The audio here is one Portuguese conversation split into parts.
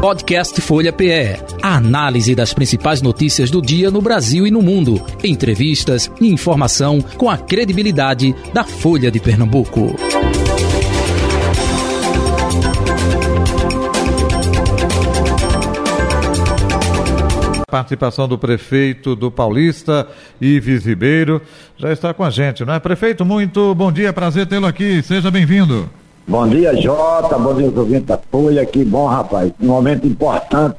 Podcast Folha PE. A análise das principais notícias do dia no Brasil e no mundo. Entrevistas e informação com a credibilidade da Folha de Pernambuco. Participação do prefeito do Paulista, Ives Ribeiro, já está com a gente, não é? Prefeito, muito bom dia, prazer tê-lo aqui, seja bem-vindo. Bom dia, Jota, bom dia, ouvintes da Folha, que bom, rapaz, um momento importante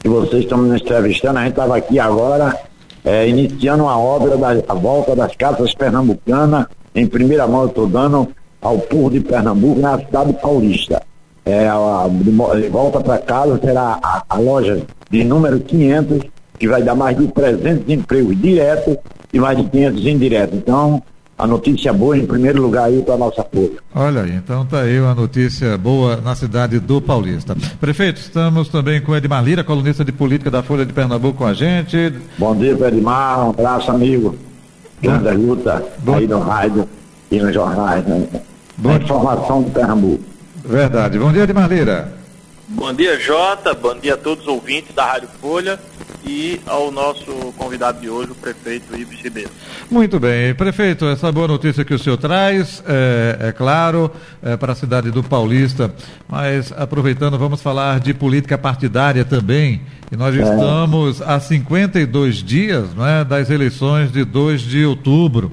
que vocês estão nos entrevistando, a gente estava aqui agora, é, iniciando uma obra da volta das casas pernambucanas, em primeira mão eu estou dando ao povo de Pernambuco, na cidade paulista. É, a, de volta para casa será a, a loja de número 500, que vai dar mais de 300 empregos diretos e mais de 500 indiretos. Então, a notícia boa em primeiro lugar aí para a nossa folha. Olha aí, então tá aí uma notícia boa na cidade do Paulista. Prefeito, estamos também com Edmar Lira, colunista de política da Folha de Pernambuco com a gente. Bom dia, Edmar, um abraço, amigo. Grande luta Bom... aí no rádio e nos jornais, né? Bom... informação do Pernambuco. Verdade. Bom dia, Edmar Lira. Bom dia, Jota. Bom dia a todos os ouvintes da Rádio Folha e ao nosso convidado de hoje, o prefeito Ives Ribeiro. Muito bem. Prefeito, essa boa notícia que o senhor traz, é, é claro, é para a cidade do Paulista, mas aproveitando, vamos falar de política partidária também. E nós é. estamos a 52 dias né, das eleições de 2 de outubro.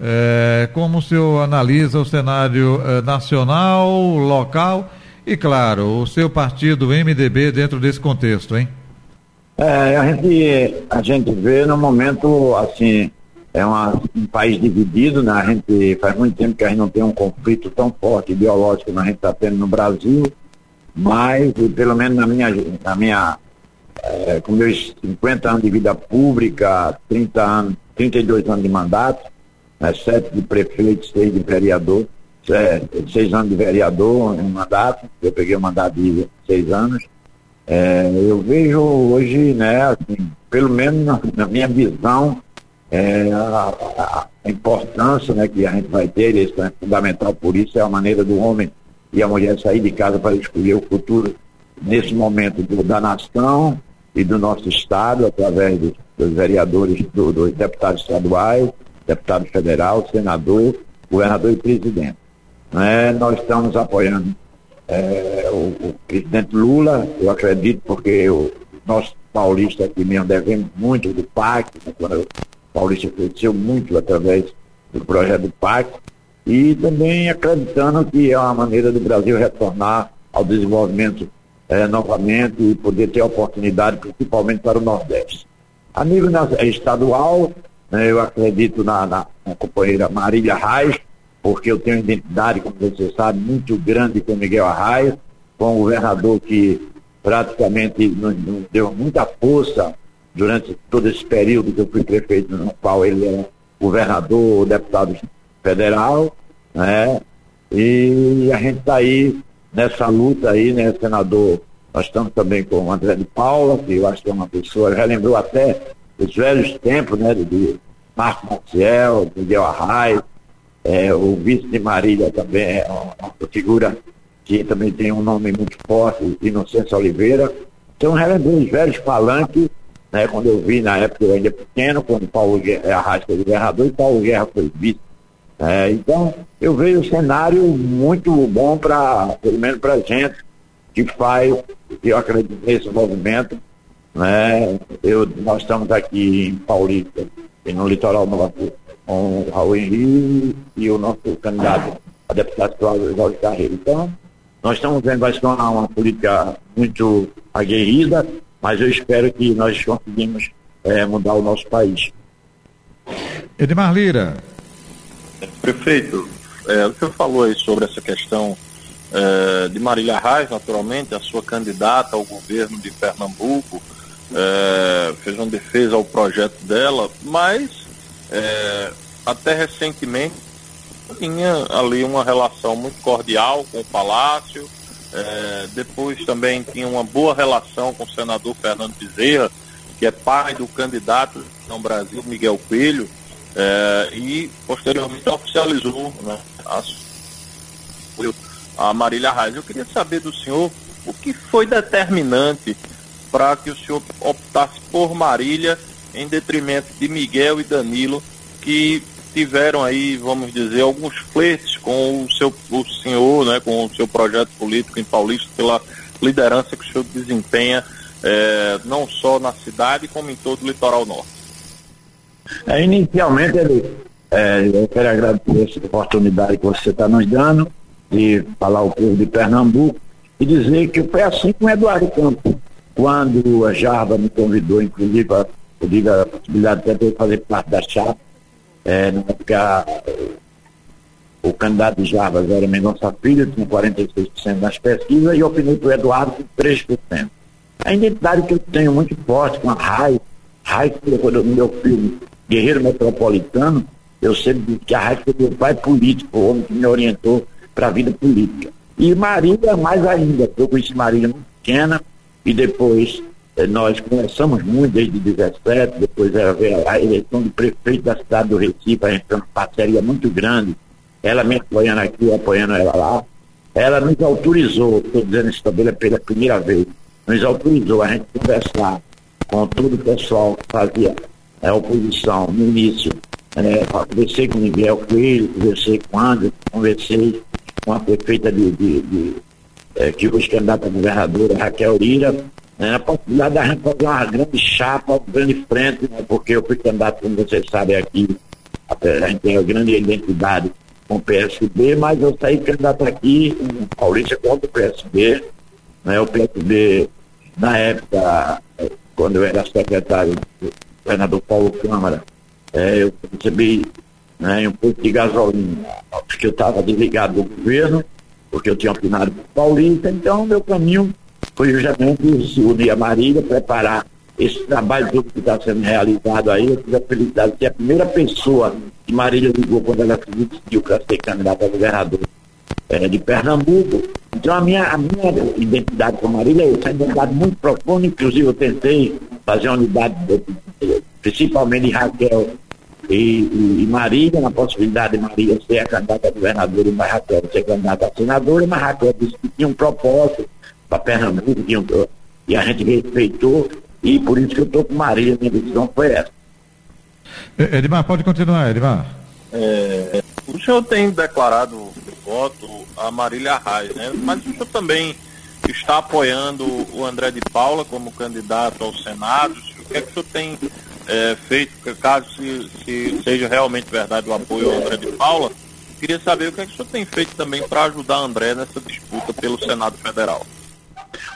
É, como o senhor analisa o cenário é, nacional, local e, claro, o seu partido, o MDB, dentro desse contexto, hein? É, a gente, a gente vê no momento, assim, é uma, um país dividido, né? A gente faz muito tempo que a gente não tem um conflito tão forte ideológico como a gente está tendo no Brasil, mas, pelo menos na minha, na minha é, com meus 50 anos de vida pública, 30 anos, 32 anos de mandato, né, 7 de prefeito, 6 de vereador, é, seis anos de vereador, um mandato, eu peguei o um mandato de seis anos. É, eu vejo hoje, né, assim, pelo menos na, na minha visão, é, a, a, importância né, que a gente vai ter, isso é fundamental por isso, é a maneira do homem e a mulher sair de casa para escolher o futuro nesse momento do, da nação e do nosso Estado, através dos, dos vereadores, do, dos deputados estaduais, deputado federal, senador, governador e presidente. Né? Nós estamos apoiando é, o, o, presidente Lula, eu acredito, porque o nosso paulista aqui mesmo devemos muito do PAC, né? quando o paulista cresceu muito através do projeto do PAC, e também acreditando que é uma maneira do Brasil retornar ao desenvolvimento é, novamente e poder ter oportunidade, principalmente para o Nordeste. A nível estadual, né, eu acredito na, na, na companheira Marília Reis, porque eu tenho uma identidade, como você sabe, muito grande com Miguel Arraia, com um governador que praticamente nos, nos deu muita força durante todo esse período que eu fui prefeito, no qual ele é governador, deputado federal, né? E a gente está aí nessa luta aí, né, senador? Nós estamos também com o André de Paula, que eu acho que é uma pessoa, já lembrou até os velhos tempos, né, de Marco Maciel, Miguel Arraia, é, o vice de Marília também é uma, figura que também tem um nome muito forte, Inocência Oliveira. Então, relembrei os velhos palanques, né, quando eu vi na época eu ainda pequeno, quando Paulo Guerra, Arrasca foi governador e Paulo Guerra foi vice. É, então, eu vejo um cenário muito bom para, pelo menos para gente, que faz, que eu acredito nesse movimento. Né? Eu, nós estamos aqui em Paulista, no litoral Nova com o Raul Henrique e o nosso candidato a deputado Cláudio Jorge Carreiro. Então, nós estamos vendo, vai ser uma, uma política muito aguerrida, mas eu espero que nós conseguimos é, mudar o nosso país. Edmar Lira. Prefeito, é, o senhor falou aí sobre essa questão é, de Marília Reis, naturalmente, a sua candidata ao governo de Pernambuco, é, fez uma defesa ao projeto dela, mas é, até recentemente tinha ali uma relação muito cordial com o Palácio, é, depois também tinha uma boa relação com o senador Fernando Bezerra, que é pai do candidato no Brasil, Miguel Coelho, é, e posteriormente oficializou né, a, a Marília Reis. Eu queria saber do senhor o que foi determinante para que o senhor optasse por Marília em detrimento de Miguel e Danilo, que tiveram aí, vamos dizer, alguns flertes com o seu o senhor, né, com o seu projeto político em Paulista, pela liderança que o senhor desempenha é, não só na cidade, como em todo o litoral norte. É, inicialmente, ele, é, eu quero agradecer essa oportunidade que você está nos dando de falar o povo de Pernambuco e dizer que foi assim com Eduardo Campos. Quando a Jarba me convidou, inclusive, eu digo a possibilidade de fazer parte da chapa, é, na época o candidato de Jarbas era Mendonça Filho, tinha 46% nas pesquisas, e eu opinei para o Eduardo com 3%. A identidade que eu tenho muito forte com a Raiz, Raiz quando no meu filme Guerreiro Metropolitano, eu sempre disse que a Raiz foi meu pai político, o homem que me orientou para a vida política. E Marília mais ainda, eu conheci Marília muito pequena, e depois nós conversamos muito desde 17, depois a eleição de prefeito da cidade do Recife, a gente tem uma parceria muito grande, ela me apoiando aqui, apoiando ela lá. Ela nos autorizou, estou dizendo isso também pela primeira vez, nos autorizou a gente conversar com todo o pessoal que fazia a é, oposição no início. É, conversei com o Miguel Coelho, conversei com o Anderson, conversei com a prefeita de, de, de é, que hoje candidata a governadora, Raquel Lira, né, a possibilidade da gente fazer uma grande chapa, uma grande frente, né, porque eu fui candidato, como vocês sabem aqui, a gente tem uma grande identidade com o PSB, mas eu saí candidato aqui em Paulista contra o PSB, né, o PSB, na época, quando eu era secretário do governador Paulo Câmara, é, eu recebi né, um pouco de gasolina, porque eu estava desligado do governo, porque eu tinha opinado o Paulista, então meu caminho foi justamente se unir a Marília, preparar esse trabalho que está sendo realizado aí. Eu tive a felicidade de ser a primeira pessoa que Marília ligou quando ela se decidiu para ser candidata a governador é, de Pernambuco. Então a minha, a minha identidade com Marília é uma identidade muito profunda, inclusive eu tentei fazer uma unidade, principalmente de Raquel e, e, e, Marília, na possibilidade de Marília ser a candidata a governadora e Raquel ser candidata a senadora, mas Raquel disse que tinha um propósito para Pernambuco, tinha e a gente respeitou, e por isso que eu estou com Marília, minha decisão foi essa. Edmar, pode continuar, Edmar. É, o senhor tem declarado voto a Marília Reis, né? mas o senhor também está apoiando o André de Paula como candidato ao Senado. O que é que o senhor tem é, feito, caso se, se, seja realmente verdade o apoio ao André de Paula? Queria saber o que é que o senhor tem feito também para ajudar André nessa disputa pelo Senado Federal.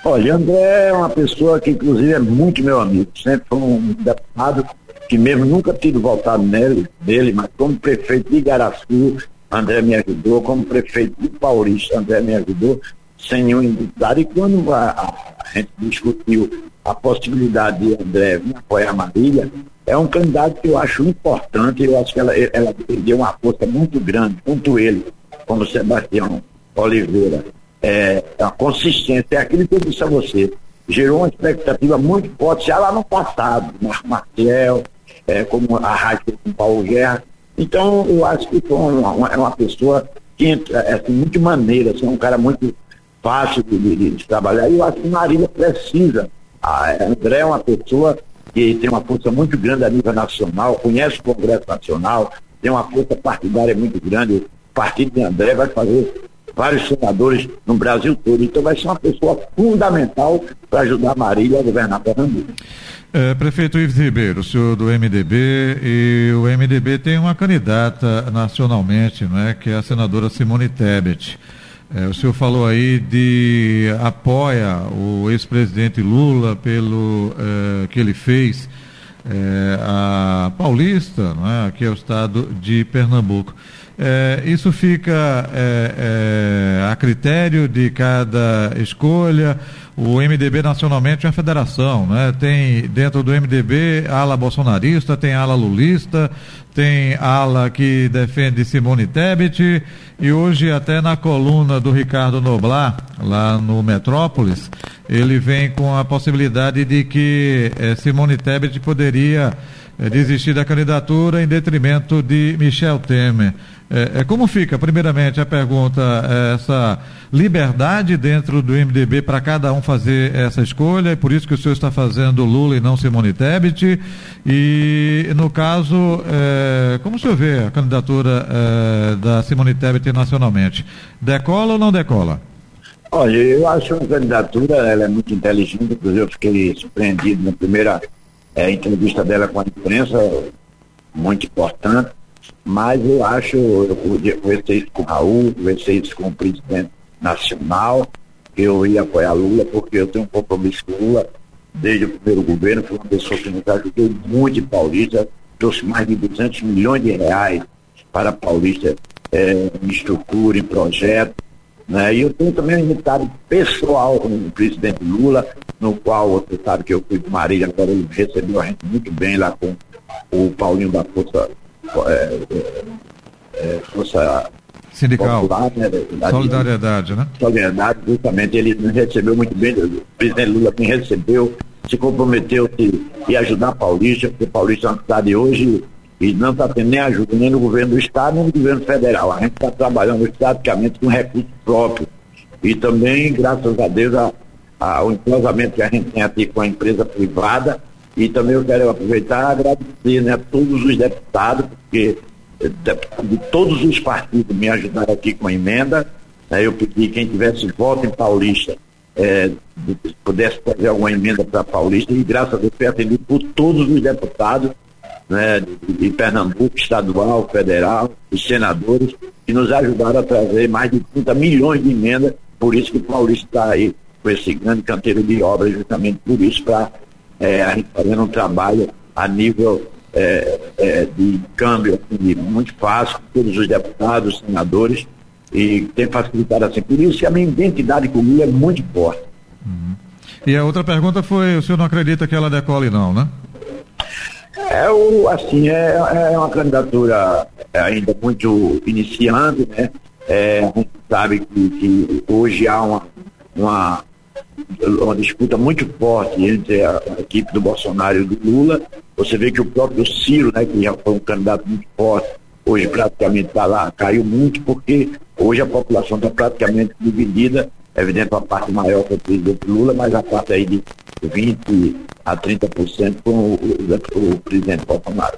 Olha, André é uma pessoa que inclusive é muito meu amigo, sempre foi um deputado que mesmo nunca tido votado nele, dele, mas como prefeito de Igaraçu, André me ajudou, como prefeito de Paulista, André me ajudou, sem nenhum indicado. E quando a, a, gente discutiu a possibilidade de André vir apoiar a Marília, é um candidato que eu acho importante, eu acho que ela, ela deu uma força muito grande, junto ele, como Sebastião Oliveira. É, a consistência, é aquilo que eu disse a você, gerou uma expectativa muito forte já lá no passado, Marco Martel, é, como a rádio com Paulo Guerra. Então, eu acho que foi uma, uma, é uma pessoa que entra é, assim, muito maneira, assim, é um cara muito fácil de, de, de trabalhar. E eu acho que Marília precisa. A André é uma pessoa que tem uma força muito grande a nível nacional, conhece o Congresso Nacional, tem uma força partidária muito grande. O partido de André vai fazer vários senadores no Brasil todo. Então vai ser uma pessoa fundamental para ajudar Marília a governar Pernambuco. É, prefeito Ives Ribeiro, o senhor do MDB, e o MDB tem uma candidata nacionalmente, não é, que é a senadora Simone Tebet. É, o senhor falou aí de apoia o ex-presidente Lula pelo é, que ele fez é, a Paulista, não é, é o estado de Pernambuco. É, isso fica é, é, a critério de cada escolha. O MDB nacionalmente é uma federação, né? Tem dentro do MDB ala bolsonarista, tem ala lulista, tem ala que defende Simone Tebet e hoje até na coluna do Ricardo Noblar, lá no Metrópolis, ele vem com a possibilidade de que eh, Simone Tebet poderia é, desistir da candidatura em detrimento de Michel Temer. É, é, como fica, primeiramente, a pergunta, é, essa liberdade dentro do MDB para cada um fazer essa escolha, e por isso que o senhor está fazendo Lula e não Simone Tebet, e no caso, é, como o senhor vê a candidatura é, da Simone Tebet nacionalmente? Decola ou não decola? Olha, eu acho uma candidatura, ela é muito inteligente, inclusive eu fiquei surpreendido na primeira é, entrevista dela com a imprensa, muito importante, mas eu acho, eu conversei isso com o Raul, conversei isso com o presidente nacional, eu ia apoiar Lula, porque eu tenho um compromisso com Lula desde o primeiro governo, foi uma pessoa que nos ajudou muito em Paulista, trouxe mais de 200 milhões de reais para Paulista é, em estrutura, em projeto, né? E eu tenho também um resultado pessoal com o presidente Lula, no qual você sabe que eu fui de Marília, agora ele recebeu a gente muito bem lá com o Paulinho da Força, é, é, Força Sindical. Popular, né? Solidariedade, né? Solidariedade, justamente, ele nos recebeu muito bem, o presidente Lula me recebeu, se comprometeu e ajudar a Paulista, porque Paulista é uma cidade hoje e não está tendo nem ajuda nem no governo do Estado, nem no governo federal. A gente está trabalhando praticamente com recursos próprios. E também, graças a Deus, a, a, o entrosamento que a gente tem aqui com a empresa privada. E também eu quero aproveitar e agradecer né, a todos os deputados, porque eh, de todos os partidos me ajudaram aqui com a emenda. Né, eu pedi quem tivesse voto em Paulista é, pudesse fazer alguma emenda para Paulista e graças a Deus foi atendido por todos os deputados né, de, Pernambuco, estadual, federal, os senadores, que nos ajudaram a trazer mais de 30 milhões de emendas, por isso que o Paulista está aí com esse grande canteiro de obras, justamente por isso, para é, a gente fazendo um trabalho a nível é, é, de câmbio assim, muito fácil, todos os deputados, senadores, e tem facilitado assim. Por isso que a minha identidade comigo é muito forte. Uhum. E a outra pergunta foi, o senhor não acredita que ela decole não, né? É o, assim, é, é uma candidatura ainda muito iniciante, né? É, a gente sabe que, que hoje há uma, uma, uma, disputa muito forte entre a, a, equipe do Bolsonaro e do Lula. Você vê que o próprio Ciro, né, que já foi um candidato muito forte, hoje praticamente está lá, caiu muito, porque hoje a população está praticamente dividida, é evidente a parte maior que o presidente Lula, mas a parte aí de 20 a 30% com o, o, o presidente Bolsonaro.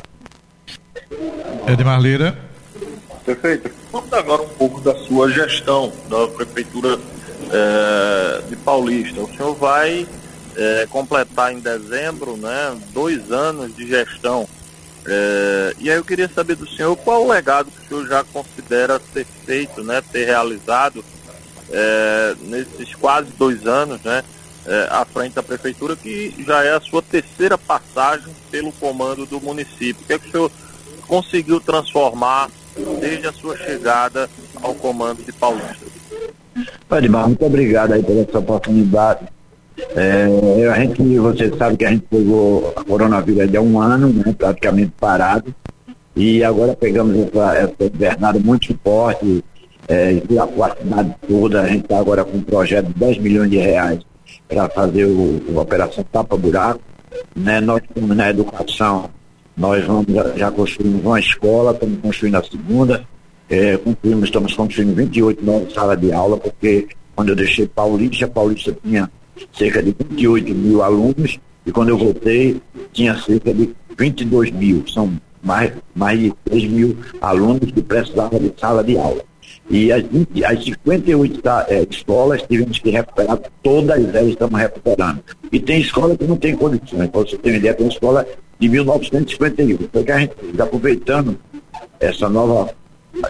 Edmar Lira. Perfeito. Vamos agora um pouco da sua gestão da Prefeitura é, de Paulista. O senhor vai é, completar em dezembro né, dois anos de gestão. É, e aí eu queria saber do senhor qual o legado que o senhor já considera ter feito, né, ter realizado nesses quase dois anos, né? É, à frente da prefeitura, que já é a sua terceira passagem pelo comando do município. O que é que o senhor conseguiu transformar desde a sua chegada ao comando de Paulista? Padimar, muito obrigado aí pela essa oportunidade. É, a gente, você sabe que a gente pegou a coronavírus há um ano, né, praticamente parado, e agora pegamos essa, essa invernada muito forte, é, a cidade toda, a gente está agora com um projeto de 10 milhões de reais para fazer o, a operação tapa-buraco. Né? Nós na educação, nós vamos, já, construímos uma escola, estamos construindo a segunda, é, construímos, estamos construindo 28 novas salas de aula, porque quando eu deixei Paulista, Paulista tinha cerca de 28 mil alunos, e quando eu voltei, tinha cerca de 22 mil. São mais, mais de 3 mil alunos que precisavam de sala de aula. E as, 20, as 58 tá, é, escolas tivemos que recuperar, todas elas estamos recuperando. E tem escola que não tem condições. Para você ter uma ideia, tem uma escola de 1951. Então, que a gente está aproveitando essa nova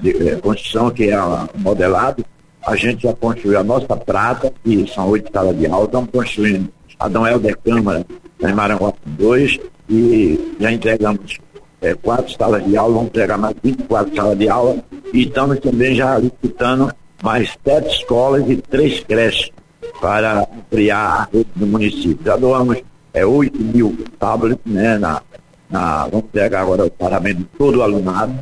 é, construção, que é a modelado, a gente já construiu a nossa prata, que são oito salas de aula, estamos construindo a Dom Helder Câmara, em Maranguape 2, e já entregamos é, quatro salas de aula, vamos entregar mais 24 salas de aula e estamos também já licitando mais sete escolas e três creches para ampliar a rede do município. Já doamos é, 8 mil tablets, né, na, na, vamos pegar agora o paramento de todo o alunado,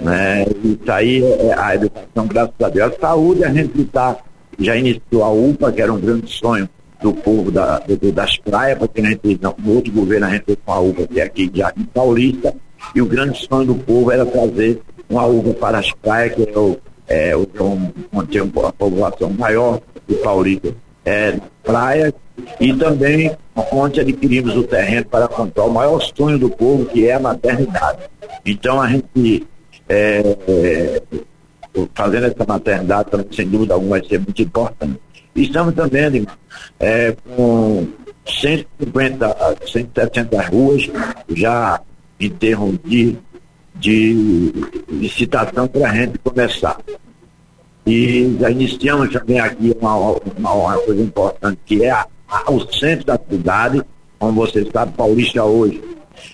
né, isso aí é a educação, graças a Deus. A saúde, a gente está, já iniciou a UPA, que era um grande sonho do povo da, do, das praias, porque a gente, no outro governo a gente fez uma uva que é aqui de Jardim Paulista, e o grande sonho do povo era trazer uma uva para as praias, que é o, é, o, onde tem uma população maior de Paulista, é, praias, e também onde adquirimos o terreno para comprar o maior sonho do povo, que é a maternidade. Então a gente é, é, fazendo essa maternidade, sem dúvida alguma, vai ser muito importante. Estamos também é, com 150, 170 ruas já termos de, de licitação para a gente começar. E já iniciamos também aqui uma, uma, uma coisa importante, que é a, a, o centro da cidade, como você sabe, Paulista hoje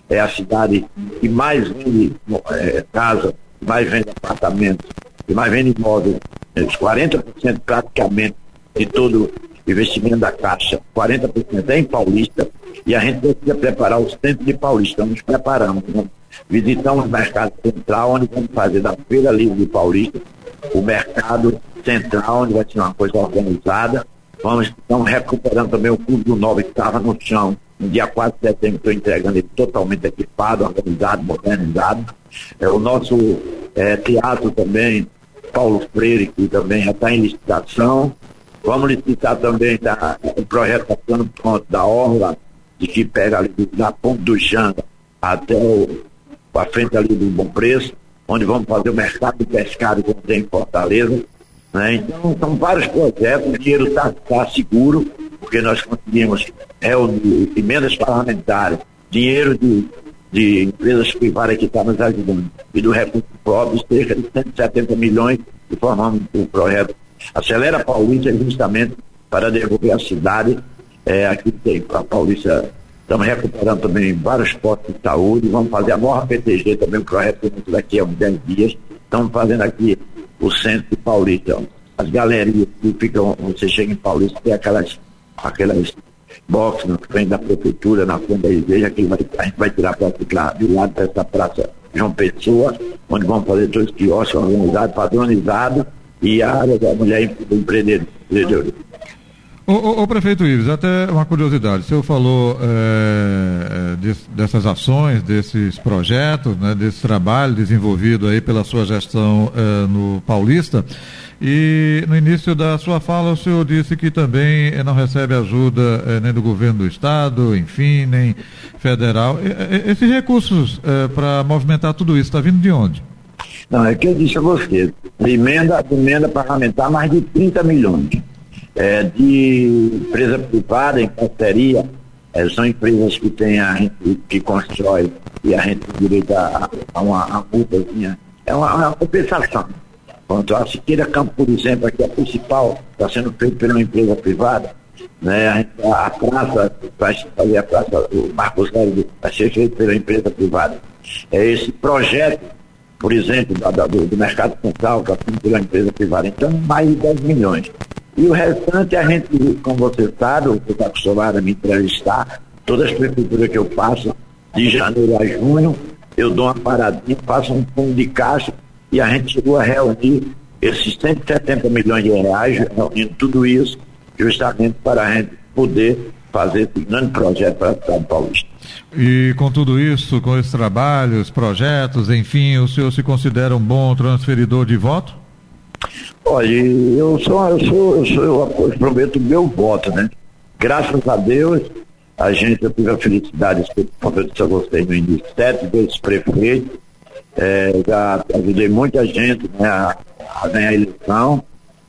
é a cidade que mais vende é, casa, mais vende apartamentos, que mais vende imóveis, 40% praticamente de todo investimento da Caixa, 40% é em Paulista, e a gente precisa preparar o centro de Paulista. Estamos preparando. Né? Visitamos o mercado central, onde vamos fazer da Feira Livre de Paulista, o mercado central, onde vai ser uma coisa organizada. Vamos, estamos recuperando também o Clube do Novo, que estava no chão. No dia 4 de setembro, estou entregando ele totalmente equipado, organizado, modernizado. É, o nosso é, teatro também, Paulo Freire, que também já está em licitação. Vamos licitar também tá, o projeto está ficando pronto da Orla, de que pega ali da Ponte do Janga até a frente ali do Bom Preço, onde vamos fazer o mercado de pescado que tem em Fortaleza. Né? Então, são vários projetos, o dinheiro está tá seguro, porque nós conseguimos reunir emendas parlamentares, dinheiro de, de empresas privadas que estão tá nos ajudando, e do recurso próprio, cerca de 170 milhões, e formamos o projeto Acelera Paulista justamente para devolver a cidade. É, aqui tem a Paulista, estamos recuperando também vários postos de saúde, vamos fazer a nova PTG também, o projeto daqui a uns 10 dias. Estamos fazendo aqui o centro de Paulista. As galerias que ficam, você chega em Paulista, tem aquelas, aquelas boxes na frente da prefeitura, na frente da igreja, que vai, a gente vai tirar para ficar do lado dessa praça João Pessoa, onde vamos fazer dois quiosques organizados, padronizados, e a área da mulher empreendedora. O, o, o, prefeito Ives, até uma curiosidade, o senhor falou é, de, dessas ações, desses projetos, né, desse trabalho desenvolvido aí pela sua gestão é, no Paulista, e no início da sua fala o senhor disse que também não recebe ajuda é, nem do governo do estado, enfim, nem federal. E, esses recursos para movimentar tudo isso, está vindo de onde? Não, é que eu disse a você, emenda, emenda parlamentar mais de 30 milhões. É, de empresa privada, em parceria, é, são empresas que tem a gente que constrói e a gente tem direito a, a uma a multazinha. É uma, uma compensação. Quanto a Siqueira Campo, por exemplo, aqui a principal, está sendo feito por uma empresa privada. Né? A, a, praça, vai fazer a praça, o Marcos Zero vai ser feito pela empresa privada. É esse projeto por exemplo, da, da, do, do, mercado central, é pela empresa privada. Então, mais de 10 milhões. E o restante, a gente, como você sabe, você está acostumado a me entrevistar, todas as prefeituras que eu passo, de janeiro a junho, eu dou uma paradinha, faço um fundo de caixa e a gente chegou a reunir esses 170 milhões de reais, reunindo tudo isso, justamente para a gente poder fazer esse grande projeto para o Estado Paulista. E com tudo isso, com esses trabalhos, projetos, enfim, o senhor se considera um bom transferidor de voto? Olha, eu sou, eu sou, eu sou, eu prometo meu voto, né? Graças a Deus, a gente, eu tive a felicidade, como eu disse a vocês no início, sete vezes prefeito, é, já ajudei muita gente né, a, a ganhar a eleição.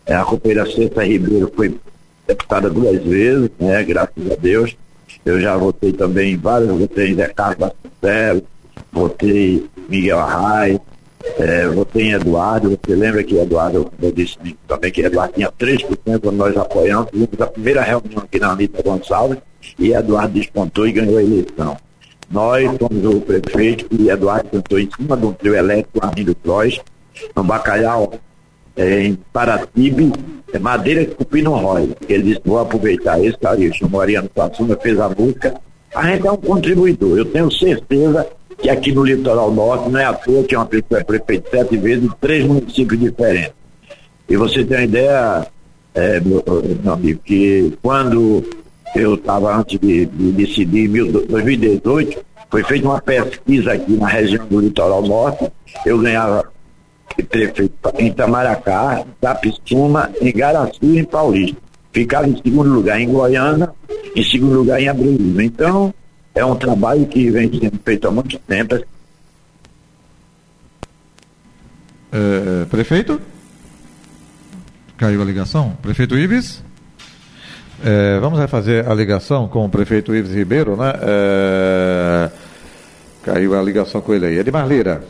É, a companheira Cesta Ribeiro foi deputada duas vezes, né, graças a Deus. Eu já votei também vários, votei Zé Carlos Vasconcelos, votei Miguel Arraes, é, votei em Eduardo, você lembra que Eduardo, eu disse também que Eduardo tinha 3% quando nós apoiamos, fizemos a primeira reunião aqui na Anitta Gonçalves e Eduardo despontou e ganhou a eleição. Nós fomos o prefeito e Eduardo sentou em cima de um trio elétrico, Armindo Croix, no Bacalhau, é, em Paratibe, é madeira não rói. Ele disse, vou aproveitar esse carinho, chamou Ariano Suassuna, fez a música. A gente é um contribuidor. Eu tenho certeza que aqui no litoral norte não é à toa que uma pessoa é prefeito sete vezes em três municípios diferentes. E você tem uma ideia, é, meu, meu amigo, que quando eu estava antes de, de decidir em 2018, foi feita uma pesquisa aqui na região do litoral norte, eu ganhava prefeito em Itamaracá, Tapicuma, em Garaçu e em Paulista. Ficava em segundo lugar em Goiânia, em segundo lugar em Abril. Então, é um trabalho que vem sendo feito há muito tempo. É, prefeito? Caiu a ligação? Prefeito Ives? É, vamos refazer a ligação com o prefeito Ives Ribeiro, né? É, caiu a ligação com ele aí. Edmar Lira.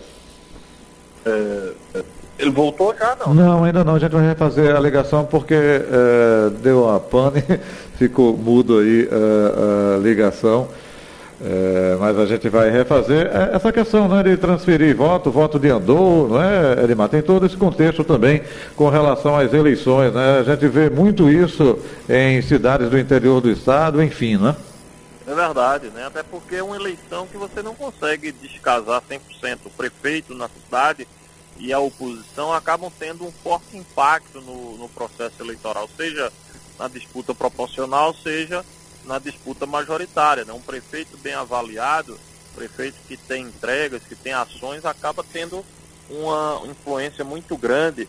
É, ele voltou já, não? Não, ainda não. A gente vai refazer a ligação porque é, deu uma pane, ficou mudo aí é, a ligação. É, mas a gente vai refazer é, essa questão né, de transferir voto, voto de andor, não é, Edmar? Tem todo esse contexto também com relação às eleições. Né? A gente vê muito isso em cidades do interior do estado, enfim, né? É verdade, né? Até porque é uma eleição que você não consegue descasar 100%. O prefeito na cidade e a oposição acabam tendo um forte impacto no, no processo eleitoral, seja na disputa proporcional, seja na disputa majoritária. Né? Um prefeito bem avaliado, prefeito que tem entregas, que tem ações, acaba tendo uma influência muito grande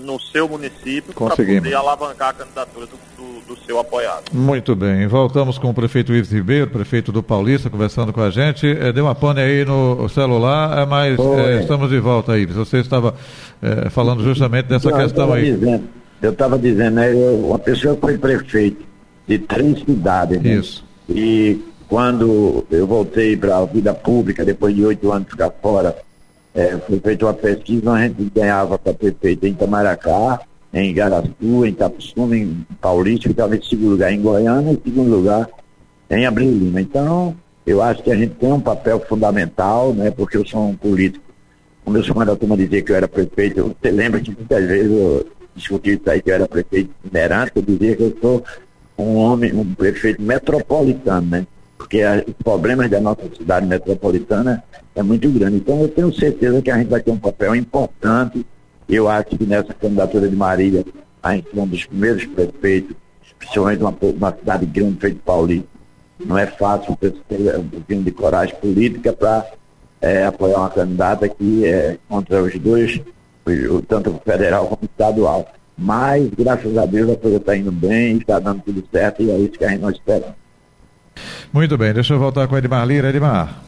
no seu município para poder alavancar a candidatura do, do, do, seu apoiado. Muito bem. Voltamos com o prefeito Ives Ribeiro, prefeito do Paulista, conversando com a gente. É, deu uma pane aí no celular, é, mas é, estamos de volta, Ives. Você estava é, falando justamente dessa Não, questão eu aí. Dizendo, eu estava dizendo, né, eu, uma pessoa foi prefeito de três cidades. Né? Isso. E quando eu voltei para a vida pública, depois de oito anos ficar fora, é, foi feita uma pesquisa, a gente ganhava para prefeito em Itamaracá, em Igaraçu, em Itapissuma, em Paulista, ficava em segundo lugar em Goiânia, em segundo lugar em Abril. Então, eu acho que a gente tem um papel fundamental, né, porque eu sou um político. Como eu sou uma da turma dizer que eu era prefeito, você lembra que muitas vezes eu discuti isso aí que eu era prefeito itinerante, eu dizia que eu sou um homem, um prefeito metropolitano, né? Porque os problemas da nossa cidade metropolitana é muito grande. Então eu tenho certeza que a gente vai ter um papel importante. Eu acho que nessa candidatura de Marília, a gente é um dos primeiros prefeitos, principalmente uma, uma cidade grande feita Paulista. Não é fácil ter um pouquinho de coragem política para é, apoiar uma candidata que é contra os dois, tanto federal como estadual. Mas, graças a Deus, a coisa está indo bem, está dando tudo certo e é isso que a gente não espera. Muito bem, deixa eu voltar com o Edmar Lira. Edmar.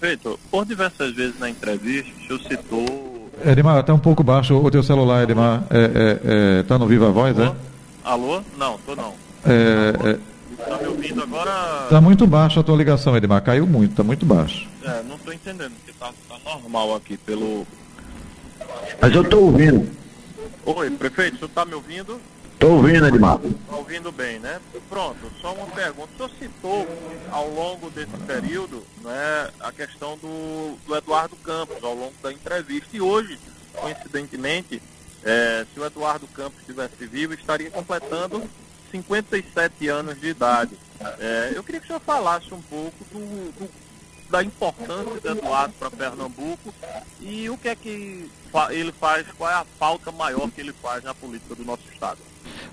Feito, por diversas vezes na entrevista, o senhor citou. Edmar, está um pouco baixo o teu celular, Edmar. Está é, é, é, tá no Viva Voz, Alô? é? Alô? Não, tô não. É, Está me ouvindo agora? Está muito baixo a tua ligação, Edmar. Caiu muito, está muito baixo. É, não estou entendendo, porque está tá normal aqui pelo. Mas eu estou ouvindo. Oi, prefeito, o senhor está me ouvindo? Estou ouvindo, Edmar. Ouvindo bem, né? Pronto, só uma pergunta. O senhor citou ao longo desse período né, a questão do, do Eduardo Campos, ao longo da entrevista. E hoje, coincidentemente, é, se o Eduardo Campos estivesse vivo, estaria completando 57 anos de idade. É, eu queria que o senhor falasse um pouco do, do da importância do Eduardo para Pernambuco e o que é que ele faz, qual é a falta maior que ele faz na política do nosso estado.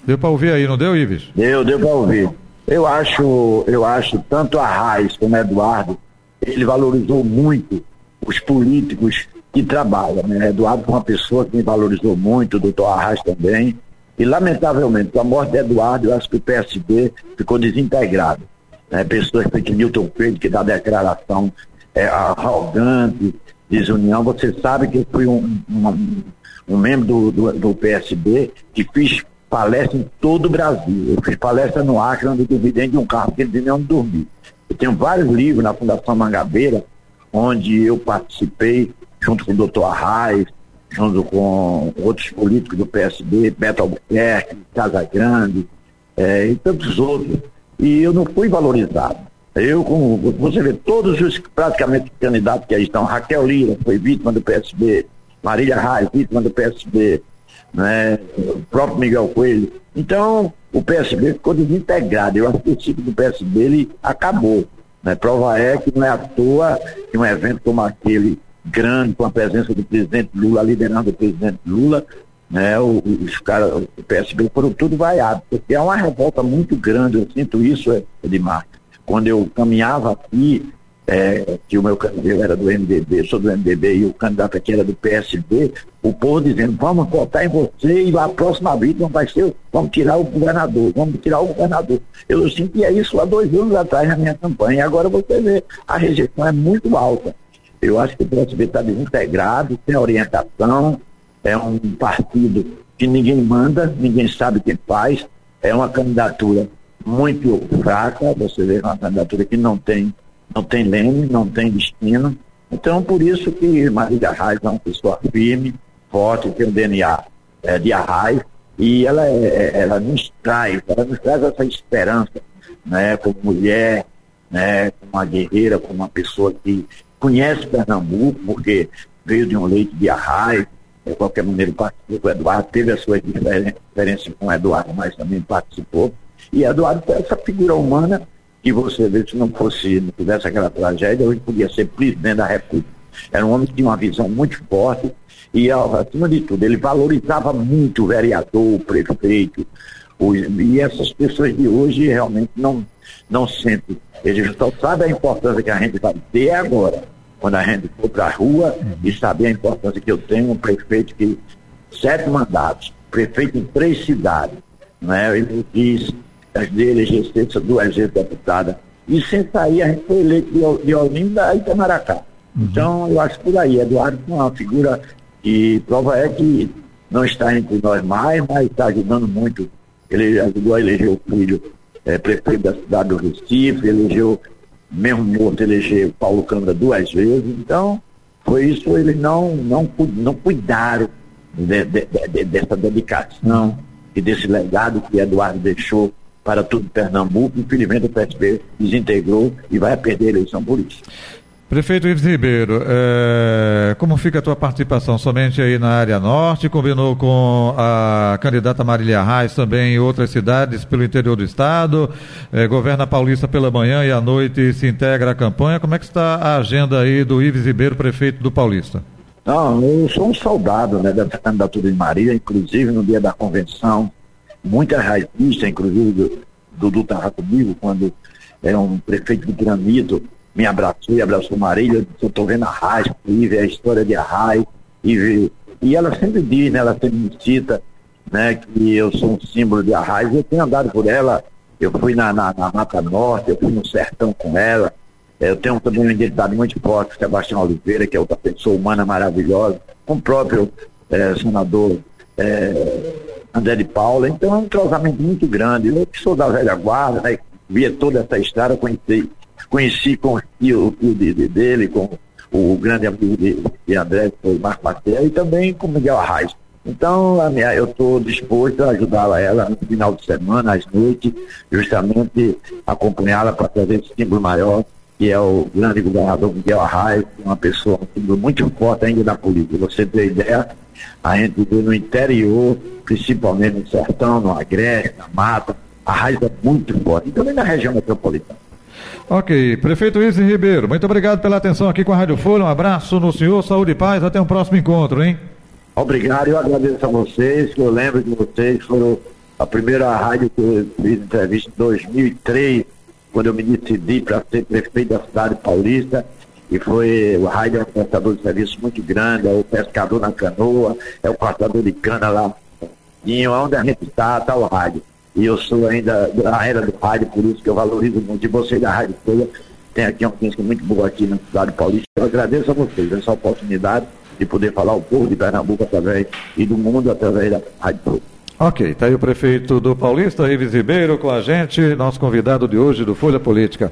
Deu para ouvir aí, não deu, Ives? Deu, deu para ouvir. Eu acho, eu acho tanto a Raiz como o Eduardo, ele valorizou muito os políticos que trabalham. Né? Eduardo foi uma pessoa que me valorizou muito, o doutor Arraes também. E, lamentavelmente, com a morte de Eduardo, eu acho que o PSB ficou desintegrado né, pessoas feito Newton Pedro, que dá declaração é, arrogante, desunião. Você sabe que eu fui um, um, um membro do, do, do, PSB que fiz palestra em todo o Brasil. Eu fiz palestra no Acre, onde eu dormi dentro de um carro, porque não onde dormir. Eu tenho vários livros na Fundação Mangabeira, onde eu participei, junto com o doutor Arraes, junto com outros políticos do PSB, Beto Albuquerque, Casa Grande, é, e tantos outros e eu não fui valorizado. Eu, como você vê, todos os praticamente candidatos que aí estão, Raquel Lira foi vítima do PSB, Marília Reis, vítima do PSB, né? o próprio Miguel Coelho. Então, o PSB ficou desintegrado. Eu acho que o ciclo do PSB ele acabou. Né? Prova é que não é à toa que um evento como aquele, grande, com a presença do presidente Lula, liderando o presidente Lula, né, os caras, o PSB foram tudo vaiados, porque é uma revolta muito grande, eu sinto isso, Edmar. Quando eu caminhava aqui, é, que o meu candidato era do MDB, sou do MDB e o candidato aqui era do PSB, o povo dizendo, vamos votar em você e a próxima vez não vai ser, vamos tirar o governador, vamos tirar o governador. Eu sentia isso há dois anos atrás na minha campanha, e agora você vê, a rejeição é muito alta. Eu acho que o PSB está desintegrado, sem orientação, é um partido que ninguém manda, ninguém sabe quem faz, é uma candidatura muito fraca, você vê uma candidatura que não tem não tem leme, não tem destino. Então, por isso que Marília Reis é uma pessoa firme, forte, tem o DNA é, de Arraes, e ela, é, é, ela nos traz, ela nos traz essa esperança, né, como mulher, né, como uma guerreira, como uma pessoa que conhece Pernambuco, porque veio de um leite de Arraes, de qualquer maneira participou Eduardo, teve a sua diferença com Eduardo, mas também participou. E Eduardo é essa figura humana que você vê, se não fosse, não tivesse aquela tragédia, hoje podia ser presidente da República. Era um homem que tinha uma visão muito forte e, acima de tudo, ele valorizava muito o vereador, o prefeito. O, e essas pessoas de hoje realmente não, não sentem. Eles só sabem a importância que a gente vai ter agora, quando a gente for para a rua e saber a importância que eu tenho, um prefeito que, sete mandatos, prefeito em três cidades, né? ele diz de eleger duas vezes deputada. E sem sair, a gente foi eleito de, de Olinda a Itamaracá. Uhum. Então, eu acho por aí. Eduardo é uma figura que prova é que não está entre nós mais, mas está ajudando muito. Ele ajudou a eleger o filho é, prefeito da cidade do Recife, elegeu, mesmo morto, elegeu Paulo Câmara duas vezes. Então, foi isso, eles não, não, não cuidaram de, de, de, dessa dedicação e desse legado que Eduardo deixou para todo Pernambuco. Infelizmente o PSB desintegrou e vai perder a eleição por isso. Prefeito Ives Ribeiro, é, como fica a tua participação somente aí na área norte? Combinou com a candidata Marília Reis também em outras cidades pelo interior do estado? É, governa Paulista pela manhã e à noite se integra à campanha. Como é que está a agenda aí do Ives Ribeiro, prefeito do Paulista? Não, eu sou um soldado né, dessa candidatura de Marília, inclusive no dia da convenção muita raizista, inclusive Dudu estava comigo quando é um prefeito de Granito me abraçou e abraçou Marília, eu estou vendo a Raiz, e a história de Arraiz, e, e ela sempre diz, né, ela sempre me cita, né, que eu sou um símbolo de Arraiz, eu tenho andado por ela, eu fui na, na, na Mata Norte, eu fui no Sertão com ela, eu tenho também uma identidade muito forte com Sebastião Oliveira, que é outra pessoa humana maravilhosa, com o próprio é, senador é, André de Paula, então é um entrosamento muito grande. Eu que sou da velha guarda, né, via toda essa história, conheci, conheci com o o de, dele, com o grande amigo de, de André, que foi Marco Matheus, e também com Miguel Arraes. Então, minha, eu estou disposto a ajudá-la ela no final de semana, às noites, justamente acompanhá-la para trazer esse símbolo maior, que é o grande governador Miguel Arraes, uma pessoa muito forte ainda da política. Você tem ideia, a gente vê no interior, principalmente no sertão, no agreste, na mata, a raiz é muito forte, e também na região metropolitana. Ok, prefeito Isis Ribeiro, muito obrigado pela atenção aqui com a Rádio Folha, um abraço no senhor, saúde e paz, até um próximo encontro, hein? Obrigado, eu agradeço a vocês, que eu lembro de vocês, foram a primeira rádio que eu fiz entrevista em 2003, quando eu me decidi para ser prefeito da cidade paulista, e foi o raio é um prestador de serviço muito grande, é o pescador na canoa, é o cortador de cana lá, e onde a gente está, está o rádio. E eu sou ainda da era do rádio, por isso que eu valorizo muito. E você da Rádio Folha tem aqui uma audiência muito boa aqui na cidade paulista. Eu agradeço a vocês essa oportunidade de poder falar o povo de Pernambuco através e do mundo através da Rádio Folha. Ok, está aí o prefeito do Paulista, Ives Ribeiro, com a gente, nosso convidado de hoje do Folha Política.